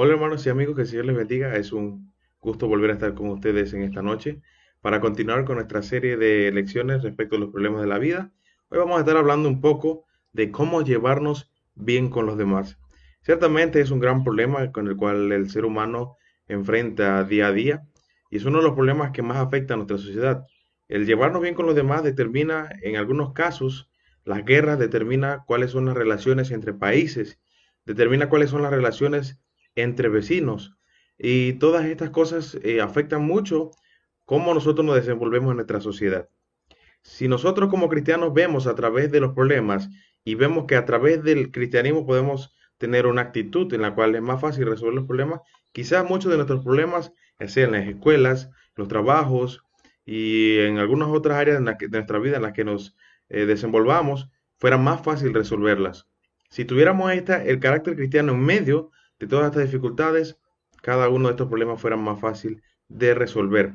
Hola hermanos y amigos, que el Señor les bendiga. Es un gusto volver a estar con ustedes en esta noche para continuar con nuestra serie de lecciones respecto a los problemas de la vida. Hoy vamos a estar hablando un poco de cómo llevarnos bien con los demás. Ciertamente es un gran problema con el cual el ser humano enfrenta día a día y es uno de los problemas que más afecta a nuestra sociedad. El llevarnos bien con los demás determina, en algunos casos, las guerras, determina cuáles son las relaciones entre países, determina cuáles son las relaciones entre vecinos. Y todas estas cosas eh, afectan mucho cómo nosotros nos desenvolvemos en nuestra sociedad. Si nosotros como cristianos vemos a través de los problemas y vemos que a través del cristianismo podemos tener una actitud en la cual es más fácil resolver los problemas, quizás muchos de nuestros problemas, sean en las escuelas, los trabajos y en algunas otras áreas de, nuestra vida en las que nos eh, desenvolvamos, fuera más fácil resolverlas. Si tuviéramos esta, el carácter cristiano en medio de todas estas dificultades, cada uno de estos problemas fuera más fácil de resolver.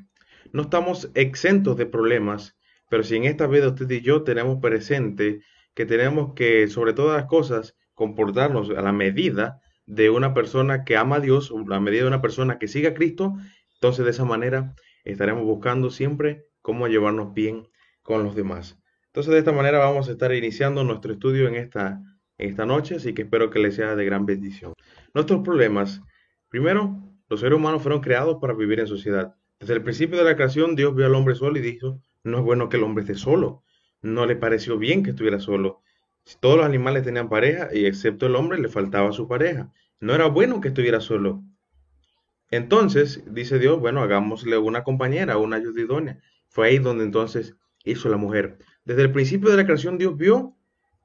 No estamos exentos de problemas, pero si en esta vida usted y yo tenemos presente que tenemos que, sobre todas las cosas, comportarnos a la medida de una persona que ama a Dios, a la medida de una persona que siga a Cristo, entonces de esa manera estaremos buscando siempre cómo llevarnos bien con los demás. Entonces de esta manera vamos a estar iniciando nuestro estudio en esta, en esta noche, así que espero que les sea de gran bendición. Nuestros problemas. Primero, los seres humanos fueron creados para vivir en sociedad. Desde el principio de la creación, Dios vio al hombre solo y dijo, no es bueno que el hombre esté solo. No le pareció bien que estuviera solo. Todos los animales tenían pareja y excepto el hombre le faltaba su pareja. No era bueno que estuviera solo. Entonces, dice Dios, bueno, hagámosle una compañera, una ayuda idónea. Fue ahí donde entonces hizo la mujer. Desde el principio de la creación, Dios vio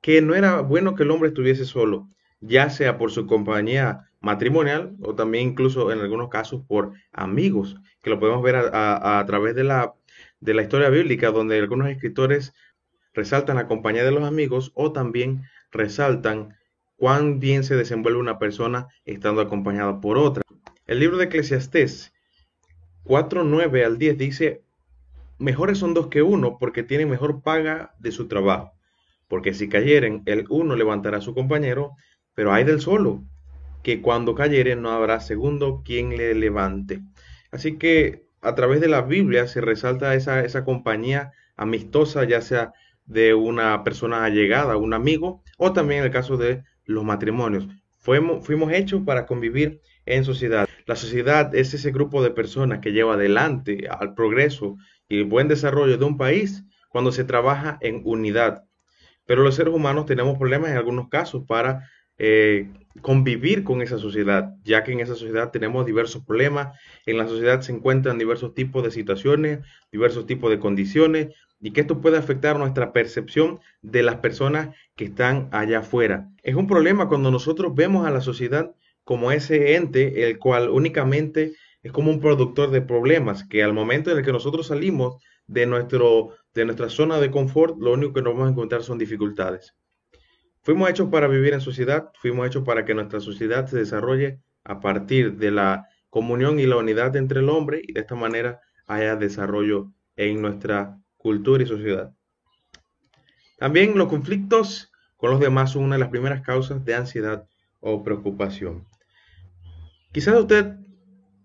que no era bueno que el hombre estuviese solo ya sea por su compañía matrimonial o también incluso en algunos casos por amigos, que lo podemos ver a, través de la, historia bíblica, donde algunos escritores resaltan la compañía de los amigos o también resaltan cuán bien se desenvuelve una persona estando acompañada por otra. El libro de Eclesiastés 4, 9 al 10 dice, mejores son dos que uno porque tienen mejor paga de su trabajo, porque si cayeren, el uno levantará a su compañero pero hay del solo, que cuando cayere no habrá segundo quien le levante. Así que a través de la Biblia se resalta esa, esa compañía amistosa, ya sea de una persona allegada, un amigo, o también el caso de los matrimonios. Fuimos, fuimos hechos para convivir en sociedad. La sociedad es ese grupo de personas que lleva adelante al progreso y el buen desarrollo de un país cuando se trabaja en unidad. Pero los seres humanos tenemos problemas en algunos casos para eh, convivir con esa sociedad, ya que en esa sociedad tenemos diversos problemas, en la sociedad se encuentran diversos tipos de situaciones, diversos tipos de condiciones, y que esto puede afectar nuestra percepción de las personas que están allá afuera. Es un problema cuando nosotros vemos a la sociedad como ese ente, el cual únicamente es como un productor de problemas, que al momento en el que nosotros salimos de, nuestro, de nuestra zona de confort, lo único que nos vamos a encontrar son dificultades. Fuimos hechos para vivir en sociedad, fuimos hechos para que nuestra sociedad se desarrolle a partir de la comunión y la unidad entre el hombre y de esta manera haya desarrollo en nuestra cultura y sociedad. También los conflictos con los demás son una de las primeras causas de ansiedad o preocupación. Quizás usted,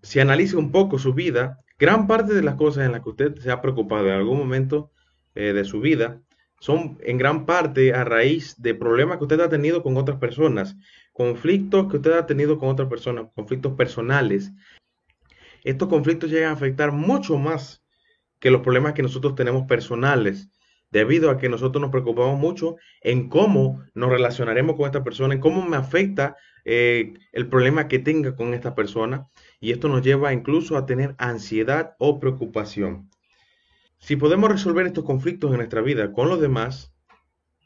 si analice un poco su vida, gran parte de las cosas en las que usted se ha preocupado en algún momento eh, de su vida son en gran parte a raíz de problemas que usted ha tenido con otras personas, conflictos que usted ha tenido con otras personas, conflictos personales. Estos conflictos llegan a afectar mucho más que los problemas que nosotros tenemos personales, debido a que nosotros nos preocupamos mucho en cómo nos relacionaremos con esta persona, en cómo me afecta eh, el problema que tenga con esta persona, y esto nos lleva incluso a tener ansiedad o preocupación. Si podemos resolver estos conflictos en nuestra vida con los demás,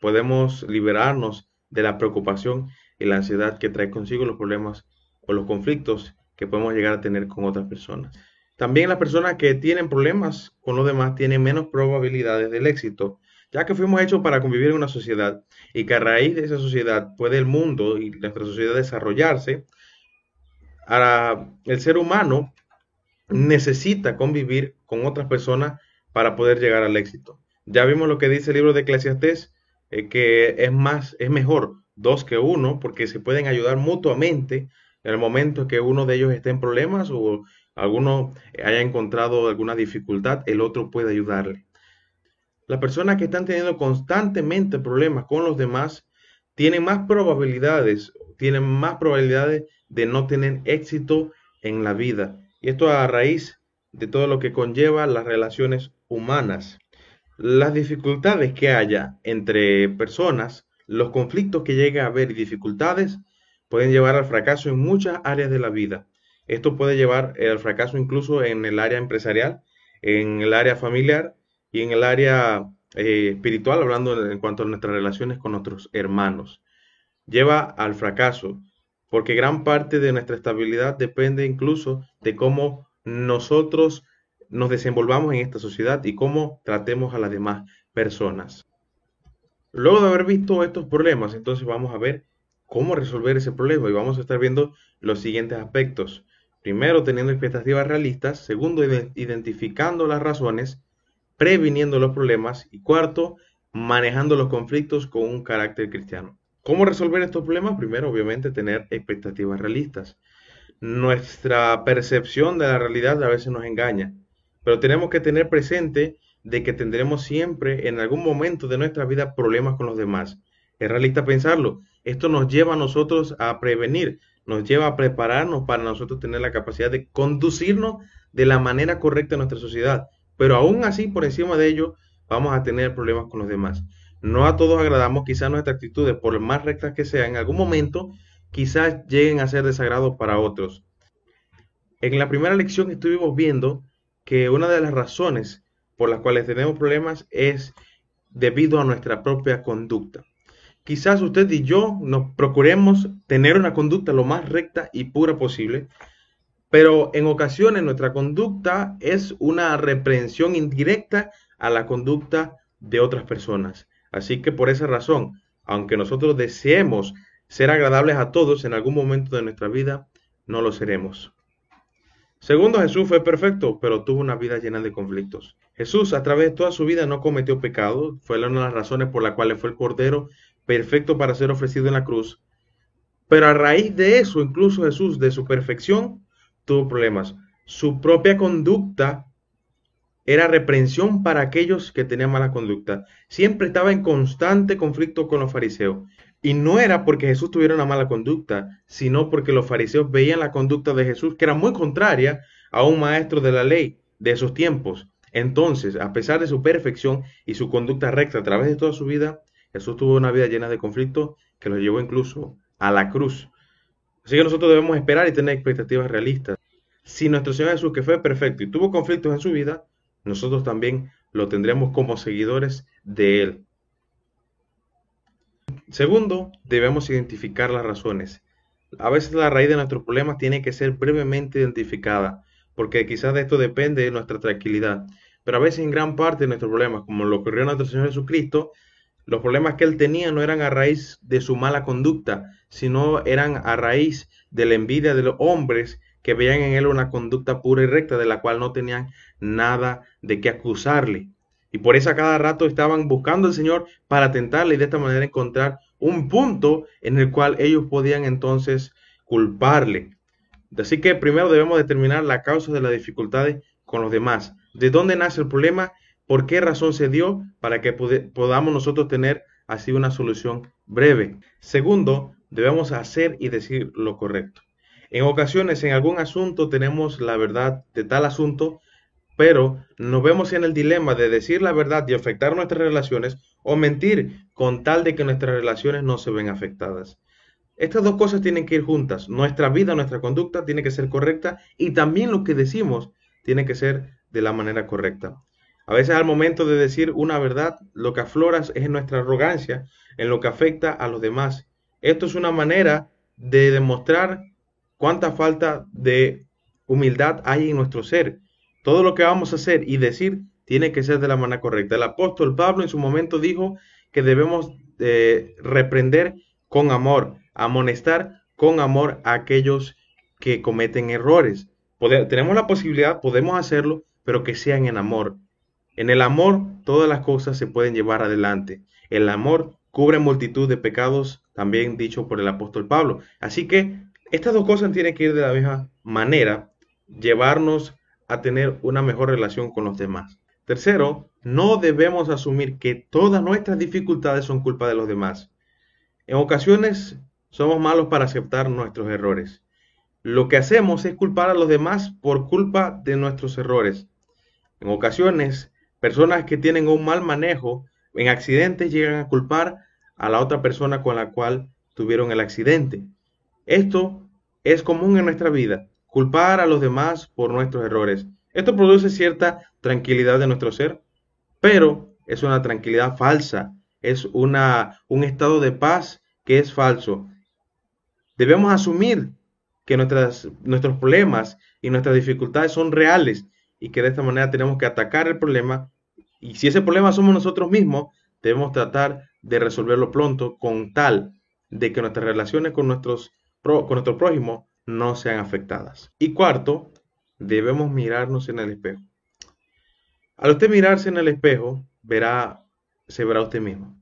podemos liberarnos de la preocupación y la ansiedad que trae consigo los problemas o los conflictos que podemos llegar a tener con otras personas. También las personas que tienen problemas con los demás tienen menos probabilidades del éxito, ya que fuimos hechos para convivir en una sociedad y que a raíz de esa sociedad puede el mundo y nuestra sociedad desarrollarse. Ahora, el ser humano necesita convivir con otras personas para poder llegar al éxito. Ya vimos lo que dice el libro de Eclesiastés, eh, que es más, es mejor dos que uno, porque se pueden ayudar mutuamente en el momento que uno de ellos esté en problemas o alguno haya encontrado alguna dificultad, el otro puede ayudarle. Las personas que están teniendo constantemente problemas con los demás tienen más probabilidades, tienen más probabilidades de no tener éxito en la vida. Y esto a raíz de todo lo que conlleva las relaciones humanas. Las dificultades que haya entre personas, los conflictos que llegue a haber y dificultades pueden llevar al fracaso en muchas áreas de la vida. Esto puede llevar al fracaso incluso en el área empresarial, en el área familiar y en el área eh, espiritual, hablando en cuanto a nuestras relaciones con nuestros hermanos. Lleva al fracaso, porque gran parte de nuestra estabilidad depende incluso de cómo nosotros nos desenvolvamos en esta sociedad y cómo tratemos a las demás personas. Luego de haber visto estos problemas, entonces vamos a ver cómo resolver ese problema y vamos a estar viendo los siguientes aspectos. Primero, teniendo expectativas realistas. Segundo, identificando las razones, previniendo los problemas. Y cuarto, manejando los conflictos con un carácter cristiano. ¿Cómo resolver estos problemas? Primero, obviamente, tener expectativas realistas. Nuestra percepción de la realidad a veces nos engaña, pero tenemos que tener presente de que tendremos siempre en algún momento de nuestra vida problemas con los demás. Es realista pensarlo. Esto nos lleva a nosotros a prevenir, nos lleva a prepararnos para nosotros tener la capacidad de conducirnos de la manera correcta en nuestra sociedad. Pero aún así, por encima de ello, vamos a tener problemas con los demás. No a todos agradamos, quizás nuestras actitudes, por más rectas que sean, en algún momento quizás lleguen a ser desagrado para otros. En la primera lección estuvimos viendo que una de las razones por las cuales tenemos problemas es debido a nuestra propia conducta. Quizás usted y yo nos procuremos tener una conducta lo más recta y pura posible, pero en ocasiones nuestra conducta es una reprensión indirecta a la conducta de otras personas. Así que por esa razón, aunque nosotros deseemos ser agradables a todos en algún momento de nuestra vida, no lo seremos. Segundo, Jesús fue perfecto, pero tuvo una vida llena de conflictos. Jesús a través de toda su vida no cometió pecado, fue una de las razones por las cuales fue el Cordero perfecto para ser ofrecido en la cruz. Pero a raíz de eso, incluso Jesús, de su perfección, tuvo problemas. Su propia conducta era reprensión para aquellos que tenían mala conducta. Siempre estaba en constante conflicto con los fariseos. Y no era porque Jesús tuviera una mala conducta, sino porque los fariseos veían la conducta de Jesús que era muy contraria a un maestro de la ley de esos tiempos. Entonces, a pesar de su perfección y su conducta recta a través de toda su vida, Jesús tuvo una vida llena de conflictos que lo llevó incluso a la cruz. Así que nosotros debemos esperar y tener expectativas realistas. Si nuestro Señor Jesús, que fue perfecto y tuvo conflictos en su vida, nosotros también lo tendremos como seguidores de Él. Segundo, debemos identificar las razones. A veces la raíz de nuestros problemas tiene que ser brevemente identificada, porque quizás de esto depende de nuestra tranquilidad. Pero a veces en gran parte de nuestros problemas, como lo ocurrió a nuestro Señor Jesucristo, los problemas que él tenía no eran a raíz de su mala conducta, sino eran a raíz de la envidia de los hombres que veían en él una conducta pura y recta de la cual no tenían nada de qué acusarle. Y por eso a cada rato estaban buscando al Señor para tentarle y de esta manera encontrar un punto en el cual ellos podían entonces culparle. Así que primero debemos determinar la causa de las dificultades con los demás. ¿De dónde nace el problema? Por qué razón se dio para que podamos nosotros tener así una solución breve. Segundo, debemos hacer y decir lo correcto. En ocasiones, en algún asunto tenemos la verdad de tal asunto, pero nos vemos en el dilema de decir la verdad y afectar nuestras relaciones o mentir con tal de que nuestras relaciones no se ven afectadas. Estas dos cosas tienen que ir juntas. Nuestra vida, nuestra conducta tiene que ser correcta y también lo que decimos tiene que ser de la manera correcta. A veces al momento de decir una verdad, lo que aflora es nuestra arrogancia en lo que afecta a los demás. Esto es una manera de demostrar cuánta falta de humildad hay en nuestro ser. Todo lo que vamos a hacer y decir tiene que ser de la manera correcta. El apóstol Pablo en su momento dijo que debemos eh, reprender con amor, amonestar con amor a aquellos que cometen errores. tenemos la posibilidad, podemos hacerlo, pero que sean en amor. En el amor todas las cosas se pueden llevar adelante. El amor cubre multitud de pecados también dicho por el apóstol Pablo. Así que estas dos cosas tienen que ir de la misma manera, llevarnos a tener una mejor relación con los demás. Tercero, no debemos asumir que todas nuestras dificultades son culpa de los demás. En ocasiones somos malos para aceptar nuestros errores. Lo que hacemos es culpar a los demás por culpa de nuestros errores. En ocasiones, personas que tienen un mal manejo en accidentes llegan a culpar a la otra persona con la cual tuvieron el accidente. Esto es común en nuestra vida, culpar a los demás por nuestros errores. Esto produce cierta tranquilidad de nuestro ser, pero es una tranquilidad falsa, es una, un estado de paz que es falso. Debemos asumir que nuestras, nuestros problemas y nuestras dificultades son reales y que de esta manera tenemos que atacar el problema. Y si ese problema somos nosotros mismos, debemos tratar de resolverlo pronto con tal de que nuestras relaciones con, nuestros, con nuestro prójimo no sean afectadas. Y cuarto, debemos mirarnos en el espejo. Al usted mirarse en el espejo, verá, se verá usted mismo.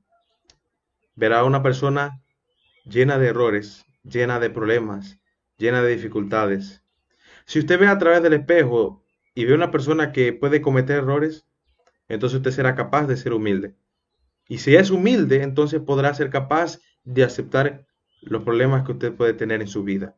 Verá una persona llena de errores, llena de problemas, llena de dificultades. Si usted ve a través del espejo y ve una persona que puede cometer errores, entonces usted será capaz de ser humilde. Y si es humilde, entonces podrá ser capaz de aceptar los problemas que usted puede tener en su vida.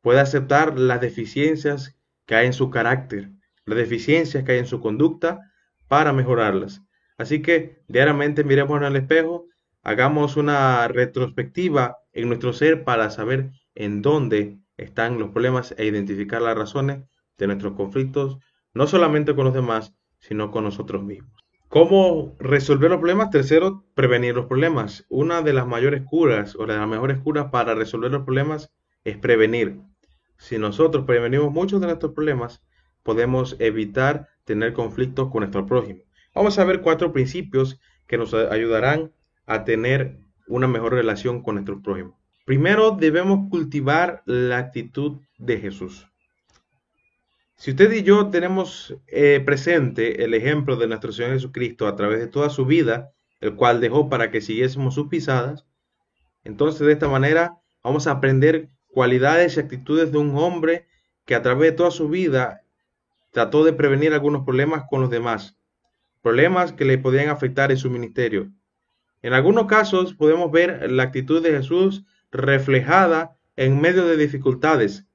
Puede aceptar las deficiencias que hay en su carácter, las deficiencias que hay en su conducta para mejorarlas. Así que diariamente miremos el espejo, hagamos una retrospectiva en nuestro ser para saber en dónde están los problemas e identificar las razones de nuestros conflictos, no solamente con los demás, sino con nosotros mismos. ¿Cómo resolver los problemas? Tercero, prevenir los problemas. Una de las mayores curas o de las mejores curas para resolver los problemas es prevenir. Si nosotros prevenimos muchos de nuestros problemas, podemos evitar tener conflictos con nuestro prójimo. Vamos a ver cuatro principios que nos ayudarán a tener una mejor relación con nuestro prójimo. Primero, debemos cultivar la actitud de Jesús. Si usted y yo tenemos eh, presente el ejemplo de nuestro Señor Jesucristo a través de toda su vida, el cual dejó para que siguiésemos sus pisadas, entonces de esta manera vamos a aprender cualidades y actitudes de un hombre que a través de toda su vida trató de prevenir algunos problemas con los demás, problemas que le podían afectar en su ministerio. En algunos casos podemos ver la actitud de Jesús reflejada en medio de dificultades.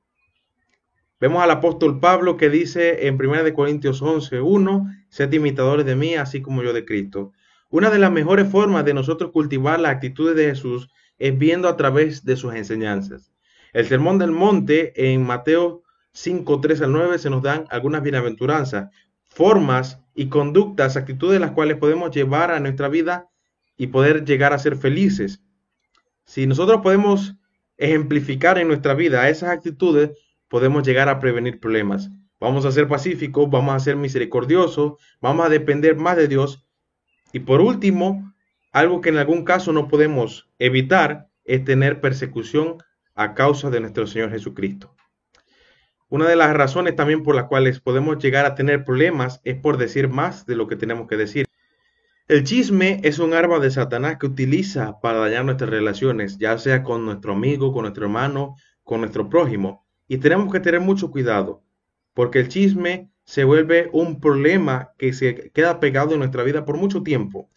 Vemos al apóstol Pablo que dice en 1 Corintios 11, 1, sed imitadores de mí, así como yo de Cristo. Una de las mejores formas de nosotros cultivar las actitudes de Jesús es viendo a través de sus enseñanzas. El Sermón del Monte en Mateo 5, 3 al 9 se nos dan algunas bienaventuranzas, formas y conductas, actitudes las cuales podemos llevar a nuestra vida y poder llegar a ser felices. Si nosotros podemos ejemplificar en nuestra vida esas actitudes, podemos llegar a prevenir problemas. Vamos a ser pacíficos, vamos a ser misericordiosos, vamos a depender más de Dios. Y por último, algo que en algún caso no podemos evitar es tener persecución a causa de nuestro Señor Jesucristo. Una de las razones también por las cuales podemos llegar a tener problemas es por decir más de lo que tenemos que decir. El chisme es un arma de Satanás que utiliza para dañar nuestras relaciones, ya sea con nuestro amigo, con nuestro hermano, con nuestro prójimo. Y tenemos que tener mucho cuidado, porque el chisme se vuelve un problema que se queda pegado en nuestra vida por mucho tiempo.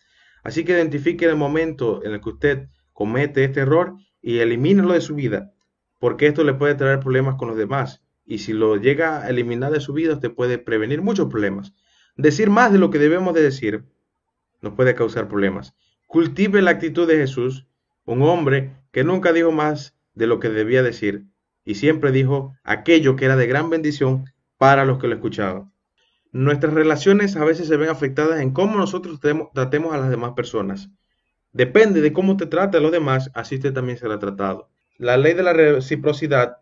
Así que identifique el momento en el que usted comete este error y elimínelo de su vida, porque esto le puede traer problemas con los demás. Y si lo llega a eliminar de su vida, usted puede prevenir muchos problemas. Decir más de lo que debemos de decir nos puede causar problemas. Cultive la actitud de Jesús, un hombre que nunca dijo más de lo que debía decir y siempre dijo aquello que era de gran bendición para los que lo escuchaban. Nuestras relaciones a veces se ven afectadas en cómo nosotros tratemos a las demás personas. Depende de cómo te trate a los demás, así usted también será tratado. La ley de la reciprocidad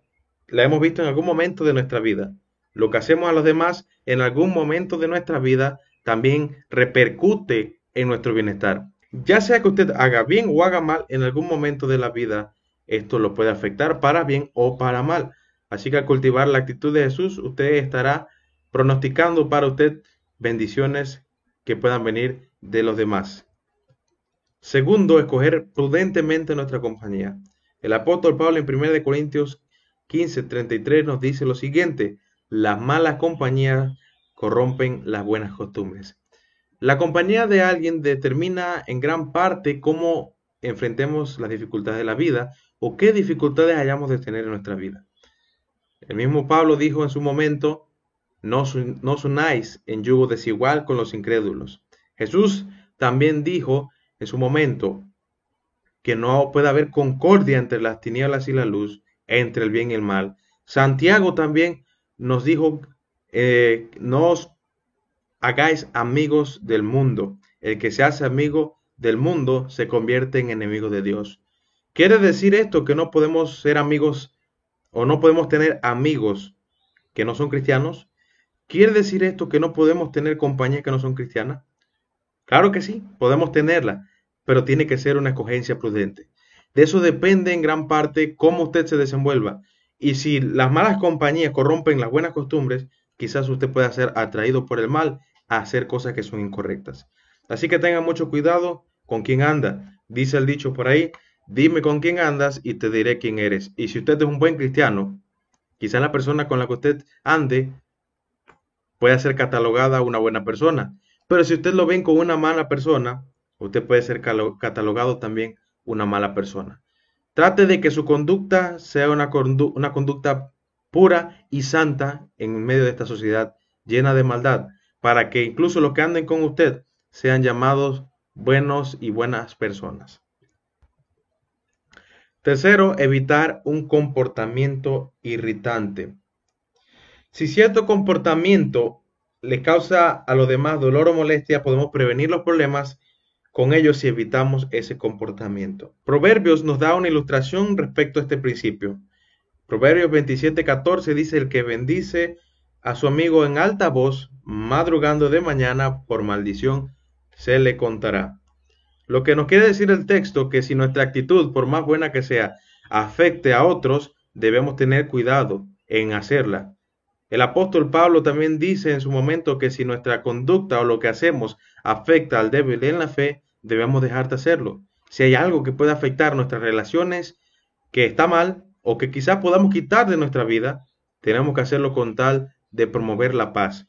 la hemos visto en algún momento de nuestra vida. Lo que hacemos a los demás en algún momento de nuestra vida también repercute en nuestro bienestar. Ya sea que usted haga bien o haga mal en algún momento de la vida, esto lo puede afectar para bien o para mal. Así que al cultivar la actitud de Jesús, usted estará pronosticando para usted bendiciones que puedan venir de los demás. Segundo, escoger prudentemente nuestra compañía. El apóstol Pablo en 1 Corintios 15, 33 nos dice lo siguiente, las malas compañías corrompen las buenas costumbres. La compañía de alguien determina en gran parte cómo enfrentemos las dificultades de la vida o qué dificultades hayamos de tener en nuestra vida. El mismo Pablo dijo en su momento, no, no unáis en yugo desigual con los incrédulos. Jesús también dijo en su momento que no puede haber concordia entre las tinieblas y la luz, entre el bien y el mal. Santiago también nos dijo, eh, no os hagáis amigos del mundo. El que se hace amigo del mundo se convierte en enemigo de Dios. ¿Quiere decir esto que no podemos ser amigos o no podemos tener amigos que no son cristianos? ¿Quiere decir esto que no podemos tener compañías que no son cristianas? Claro que sí, podemos tenerla, pero tiene que ser una escogencia prudente. De eso depende en gran parte cómo usted se desenvuelva. Y si las malas compañías corrompen las buenas costumbres, quizás usted pueda ser atraído por el mal a hacer cosas que son incorrectas. Así que tenga mucho cuidado con quién anda. Dice el dicho por ahí, dime con quién andas y te diré quién eres. Y si usted es un buen cristiano, quizás la persona con la que usted ande pueda ser catalogada una buena persona. Pero si usted lo ven con una mala persona, usted puede ser catalogado también una mala persona. Trate de que su conducta sea una, una conducta pura y santa en medio de esta sociedad llena de maldad, para que incluso los que anden con usted sean llamados buenos y buenas personas. Tercero, evitar un comportamiento irritante. Si cierto comportamiento le causa a los demás dolor o molestia, podemos prevenir los problemas con ellos si evitamos ese comportamiento. Proverbios nos da una ilustración respecto a este principio. Proverbios 27:14 dice, el que bendice a su amigo en alta voz, madrugando de mañana, por maldición, se le contará. Lo que nos quiere decir el texto, que si nuestra actitud, por más buena que sea, afecte a otros, debemos tener cuidado en hacerla. El apóstol Pablo también dice en su momento que si nuestra conducta o lo que hacemos afecta al débil en la fe, debemos dejar de hacerlo. Si hay algo que puede afectar nuestras relaciones que está mal o que quizás podamos quitar de nuestra vida, tenemos que hacerlo con tal de promover la paz.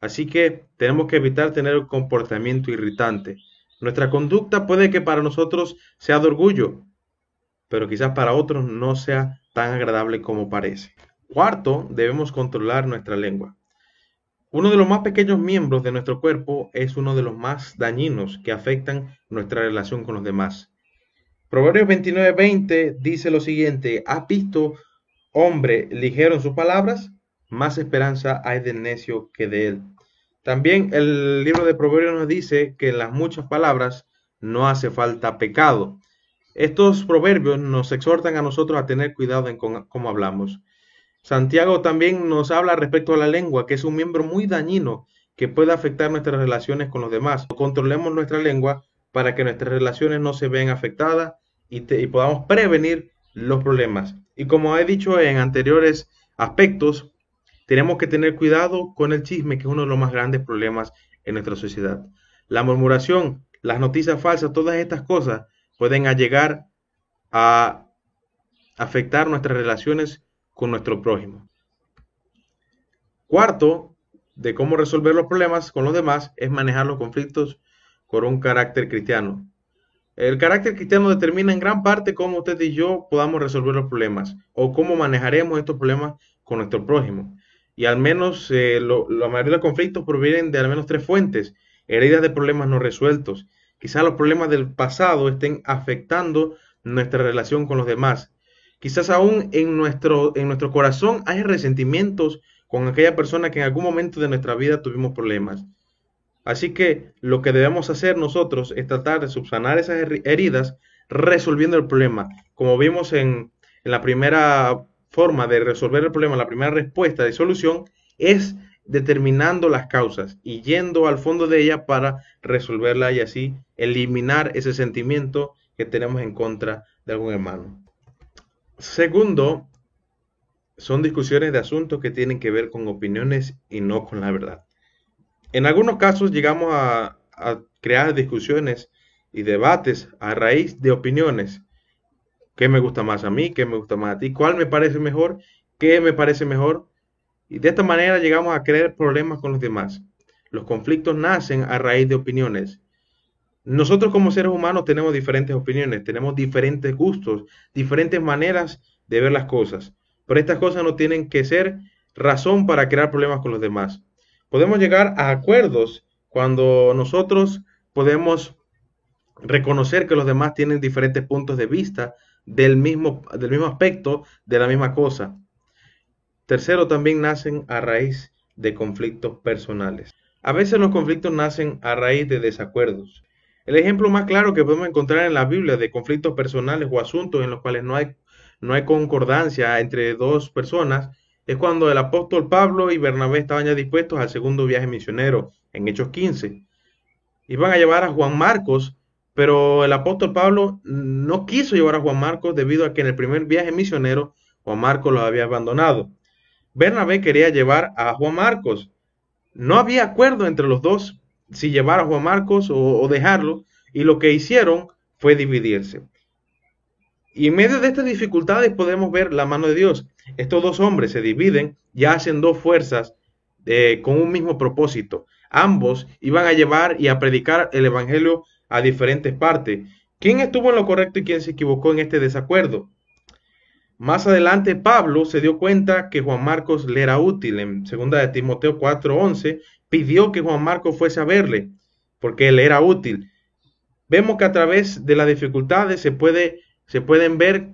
Así que tenemos que evitar tener un comportamiento irritante. Nuestra conducta puede que para nosotros sea de orgullo, pero quizás para otros no sea tan agradable como parece. Cuarto, debemos controlar nuestra lengua. Uno de los más pequeños miembros de nuestro cuerpo es uno de los más dañinos que afectan nuestra relación con los demás. Proverbios 29:20 dice lo siguiente, ¿has visto hombre ligero en sus palabras? Más esperanza hay del necio que de él. También el libro de Proverbios nos dice que en las muchas palabras no hace falta pecado. Estos proverbios nos exhortan a nosotros a tener cuidado en cómo hablamos. Santiago también nos habla respecto a la lengua, que es un miembro muy dañino que puede afectar nuestras relaciones con los demás. Controlemos nuestra lengua para que nuestras relaciones no se vean afectadas y, podamos prevenir los problemas. Y como he dicho en anteriores aspectos, tenemos que tener cuidado con el chisme, que es uno de los más grandes problemas en nuestra sociedad. La murmuración, las noticias falsas, todas estas cosas pueden llegar a afectar nuestras relaciones con nuestro prójimo. Cuarto, de cómo resolver los problemas con los demás es manejar los conflictos con un carácter cristiano. El carácter cristiano determina en gran parte cómo usted y yo podamos resolver los problemas o cómo manejaremos estos problemas con nuestro prójimo. Y al menos eh, la mayoría de los conflictos provienen de al menos tres fuentes, heridas de problemas no resueltos. Quizás los problemas del pasado estén afectando nuestra relación con los demás Quizás aún en nuestro, en nuestro corazón hay resentimientos con aquella persona que en algún momento de nuestra vida tuvimos problemas. Así que lo que debemos hacer nosotros es tratar de subsanar esas heridas resolviendo el problema. Como vimos en, en la primera forma de resolver el problema, la primera respuesta de solución es determinando las causas y yendo al fondo de ella para resolverla y así eliminar ese sentimiento que tenemos en contra de algún hermano. Segundo, son discusiones de asuntos que tienen que ver con opiniones y no con la verdad. En algunos casos llegamos a, crear discusiones y debates a raíz de opiniones. ¿Qué me gusta más a mí? ¿Qué me gusta más a ti? ¿Cuál me parece mejor? ¿Qué me parece mejor? Y de esta manera llegamos a crear problemas con los demás. Los conflictos nacen a raíz de opiniones. Nosotros como seres humanos tenemos diferentes opiniones, tenemos diferentes gustos, diferentes maneras de ver las cosas. Pero estas cosas no tienen que ser razón para crear problemas con los demás. Podemos llegar a acuerdos cuando nosotros podemos reconocer que los demás tienen diferentes puntos de vista del mismo, del mismo aspecto de la misma cosa. Tercero, también nacen a raíz de conflictos personales. A veces los conflictos nacen a raíz de desacuerdos. El ejemplo más claro que podemos encontrar en la Biblia de conflictos personales o asuntos en los cuales no hay, no hay concordancia entre dos personas es cuando el apóstol Pablo y Bernabé estaban ya dispuestos al segundo viaje misionero en Hechos 15. Iban a llevar a Juan Marcos pero el apóstol Pablo no quiso llevar a Juan Marcos debido a que en el primer viaje misionero Juan Marcos lo había abandonado. Bernabé quería llevar a Juan Marcos. No había acuerdo entre los dos si llevar a Juan Marcos o, dejarlo, y lo que hicieron fue dividirse. Y en medio de estas dificultades podemos ver la mano de Dios. Estos dos hombres se dividen y hacen dos fuerzas eh, con un mismo propósito. Ambos iban a llevar y a predicar el Evangelio a diferentes partes. ¿Quién estuvo en lo correcto y quién se equivocó en este desacuerdo? Más adelante Pablo se dio cuenta que Juan Marcos le era útil. En 2 de Timoteo 4:11 pidió que Juan Marcos fuese a verle porque él era útil. Vemos que a través de las dificultades se, se pueden ver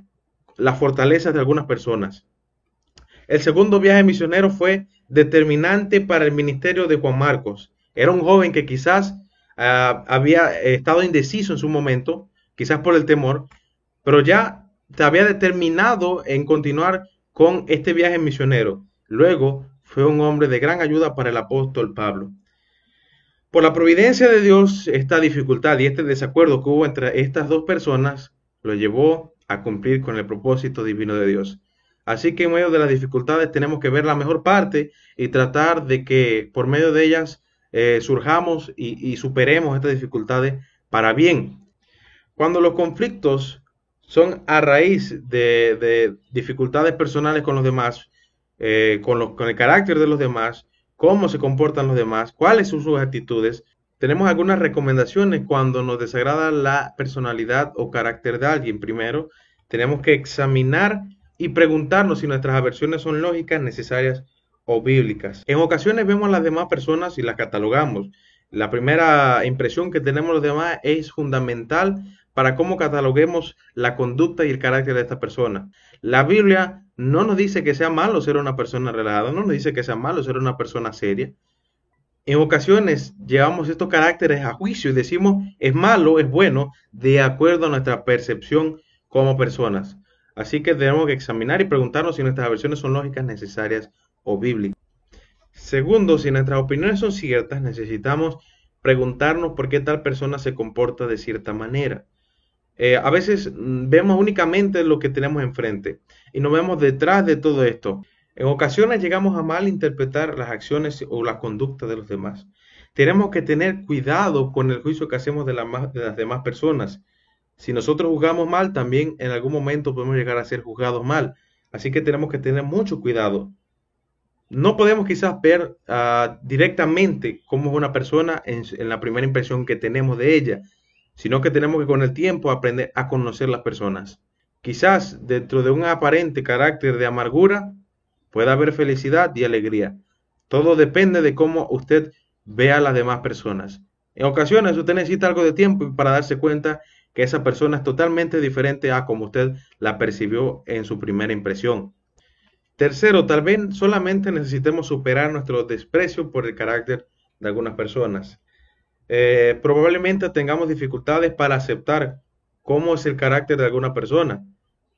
las fortalezas de algunas personas. El segundo viaje misionero fue determinante para el ministerio de Juan Marcos. Era un joven que quizás Ah, había estado indeciso en su momento, quizás por el temor, pero ya se había determinado en continuar con este viaje misionero. Luego fue un hombre de gran ayuda para el apóstol Pablo. Por la providencia de Dios, esta dificultad y este desacuerdo que hubo entre estas dos personas lo llevó a cumplir con el propósito divino de Dios. Así que en medio de las dificultades tenemos que ver la mejor parte y tratar de que por medio de ellas eh, surjamos y, superemos estas dificultades para bien. Cuando los conflictos son a raíz de, dificultades personales con los demás, eh, con, con el carácter de los demás, cómo se comportan los demás, cuáles son sus actitudes, tenemos algunas recomendaciones cuando nos desagrada la personalidad o carácter de alguien. Primero, tenemos que examinar y preguntarnos si nuestras aversiones son lógicas, necesarias o bíblicas. En ocasiones vemos a las demás personas y las catalogamos. La primera impresión que tenemos los demás es fundamental para cómo cataloguemos la conducta y el carácter de esta persona. La Biblia no nos dice que sea malo ser una persona relajada, no nos dice que sea malo ser una persona seria. En ocasiones llevamos estos caracteres a juicio y decimos es malo, es bueno, de acuerdo a nuestra percepción como personas. Así que tenemos que examinar y preguntarnos si nuestras versiones son lógicas, necesarias o. Segundo, si nuestras opiniones son ciertas, necesitamos preguntarnos por qué tal persona se comporta de cierta manera. Eh, a veces mm, vemos únicamente lo que tenemos enfrente y no vemos detrás de todo esto. En ocasiones llegamos a malinterpretar las acciones o la conducta de los demás. Tenemos que tener cuidado con el juicio que hacemos de las demás personas. Si nosotros juzgamos mal, también en algún momento podemos llegar a ser juzgados mal. Así que tenemos que tener mucho cuidado no podemos quizás ver ah, directamente cómo es una persona en, la primera impresión que tenemos de ella, sino que tenemos que con el tiempo aprender a conocer las personas. Quizás dentro de un aparente carácter de amargura pueda haber felicidad y alegría. Todo depende de cómo usted vea a las demás personas. En ocasiones usted necesita algo de tiempo para darse cuenta que esa persona es totalmente diferente a como usted la percibió en su primera impresión. Tercero, tal vez solamente necesitemos superar nuestro desprecio por el carácter de algunas personas. Eh, probablemente tengamos dificultades para aceptar cómo es el carácter de alguna persona,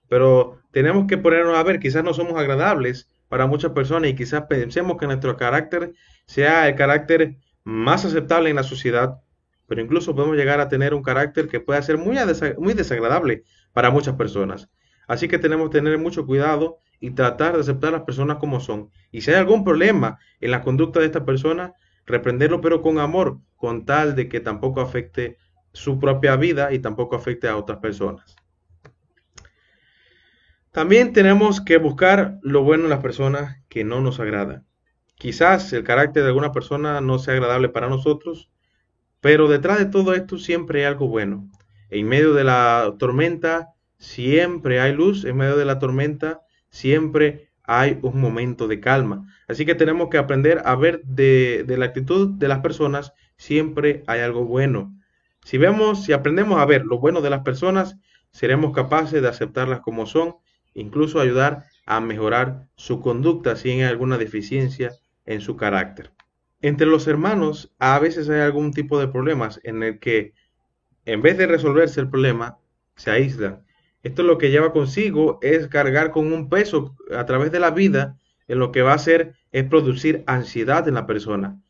pero tenemos que ponernos a ver, quizás no somos agradables para muchas personas y quizás pensemos que nuestro carácter sea el carácter más aceptable en la sociedad, pero incluso podemos llegar a tener un carácter que pueda ser muy, muy desagradable para muchas personas. Así que tenemos que tener mucho cuidado y tratar de aceptar a las personas como son. Y si hay algún problema en la conducta de esta persona, reprenderlo pero con amor, con tal de que tampoco afecte su propia vida y tampoco afecte a otras personas. También tenemos que buscar lo bueno en las personas que no nos agradan. Quizás el carácter de alguna persona no sea agradable para nosotros, pero detrás de todo esto siempre hay algo bueno. En medio de la tormenta siempre hay luz, en medio de la tormenta siempre hay un momento de calma. Así que tenemos que aprender a ver de, la actitud de las personas, siempre hay algo bueno. Si vemos, si aprendemos a ver lo bueno de las personas, seremos capaces de aceptarlas como son, incluso ayudar a mejorar su conducta si hay alguna deficiencia en su carácter. Entre los hermanos a veces hay algún tipo de problemas en el que en vez de resolverse el problema, se aíslan. Esto lo que lleva consigo es cargar con un peso a través de la vida, en lo que va a hacer es producir ansiedad en la persona.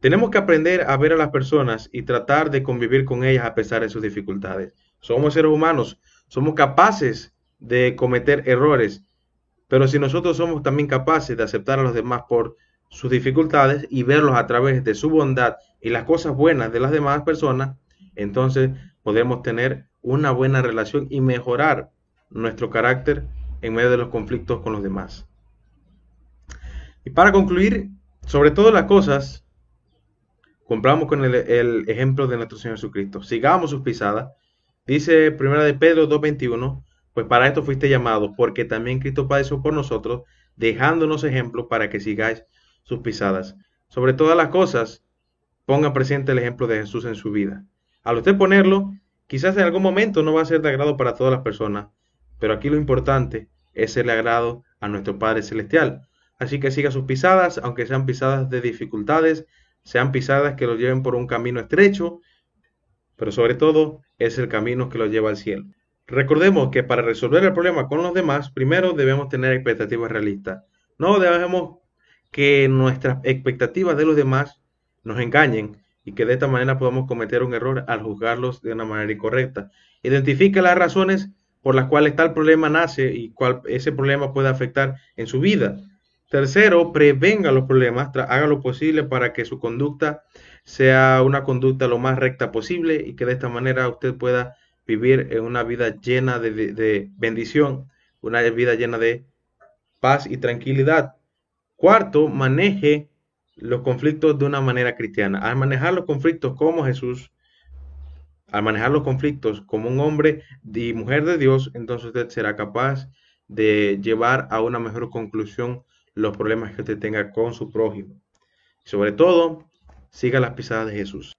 Tenemos que aprender a ver a las personas y tratar de convivir con ellas a pesar de sus dificultades. Somos seres humanos, somos capaces de cometer errores, pero si nosotros somos también capaces de aceptar a los demás por sus dificultades y verlos a través de su bondad y las cosas buenas de las demás personas, entonces podemos tener una buena relación y mejorar nuestro carácter en medio de los conflictos con los demás. Y para concluir, sobre todas las cosas, compramos con el, ejemplo de nuestro Señor Jesucristo. Sigamos sus pisadas. Dice 1 de Pedro 2.21, pues para esto fuiste llamados, porque también Cristo padeció por nosotros, dejándonos ejemplo para que sigáis sus pisadas. Sobre todas las cosas, ponga presente el ejemplo de Jesús en su vida. Al usted ponerlo, quizás en algún momento no va a ser de agrado para todas las personas, pero aquí lo importante es el agrado a nuestro Padre Celestial. Así que siga sus pisadas, aunque sean pisadas de dificultades, sean pisadas que lo lleven por un camino estrecho, pero sobre todo es el camino que lo lleva al cielo. Recordemos que para resolver el problema con los demás, primero debemos tener expectativas realistas. No debemos que nuestras expectativas de los demás nos engañen y que de esta manera podamos cometer un error al juzgarlos de una manera incorrecta. Identifique las razones por las cuales tal problema nace y cuál ese problema puede afectar en su vida. Tercero, prevenga los problemas, haga lo posible para que su conducta sea una conducta lo más recta posible y que de esta manera usted pueda vivir en una vida llena de, de bendición, una vida llena de paz y tranquilidad. Cuarto, maneje los conflictos de una manera cristiana. Al manejar los conflictos como Jesús, al manejar los conflictos como un hombre y mujer de Dios, entonces usted será capaz de llevar a una mejor conclusión los problemas que usted tenga con su prójimo. Sobre todo, siga las pisadas de Jesús.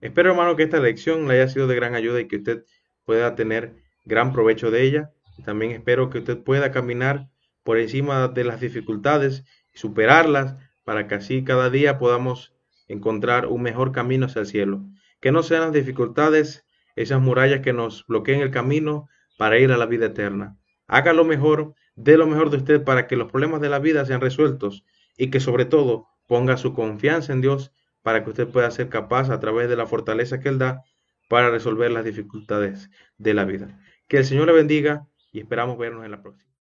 Espero, hermano, que esta lección le haya sido de gran ayuda y que usted pueda tener gran provecho de ella. También espero que usted pueda caminar por encima de las dificultades superarlas para que así cada día podamos encontrar un mejor camino hacia el cielo. Que no sean las dificultades, esas murallas que nos bloqueen el camino para ir a la vida eterna. Haga lo mejor, dé lo mejor de usted para que los problemas de la vida sean resueltos y que sobre todo ponga su confianza en Dios para que usted pueda ser capaz a través de la fortaleza que Él da para resolver las dificultades de la vida. Que el Señor le bendiga y esperamos vernos en la próxima.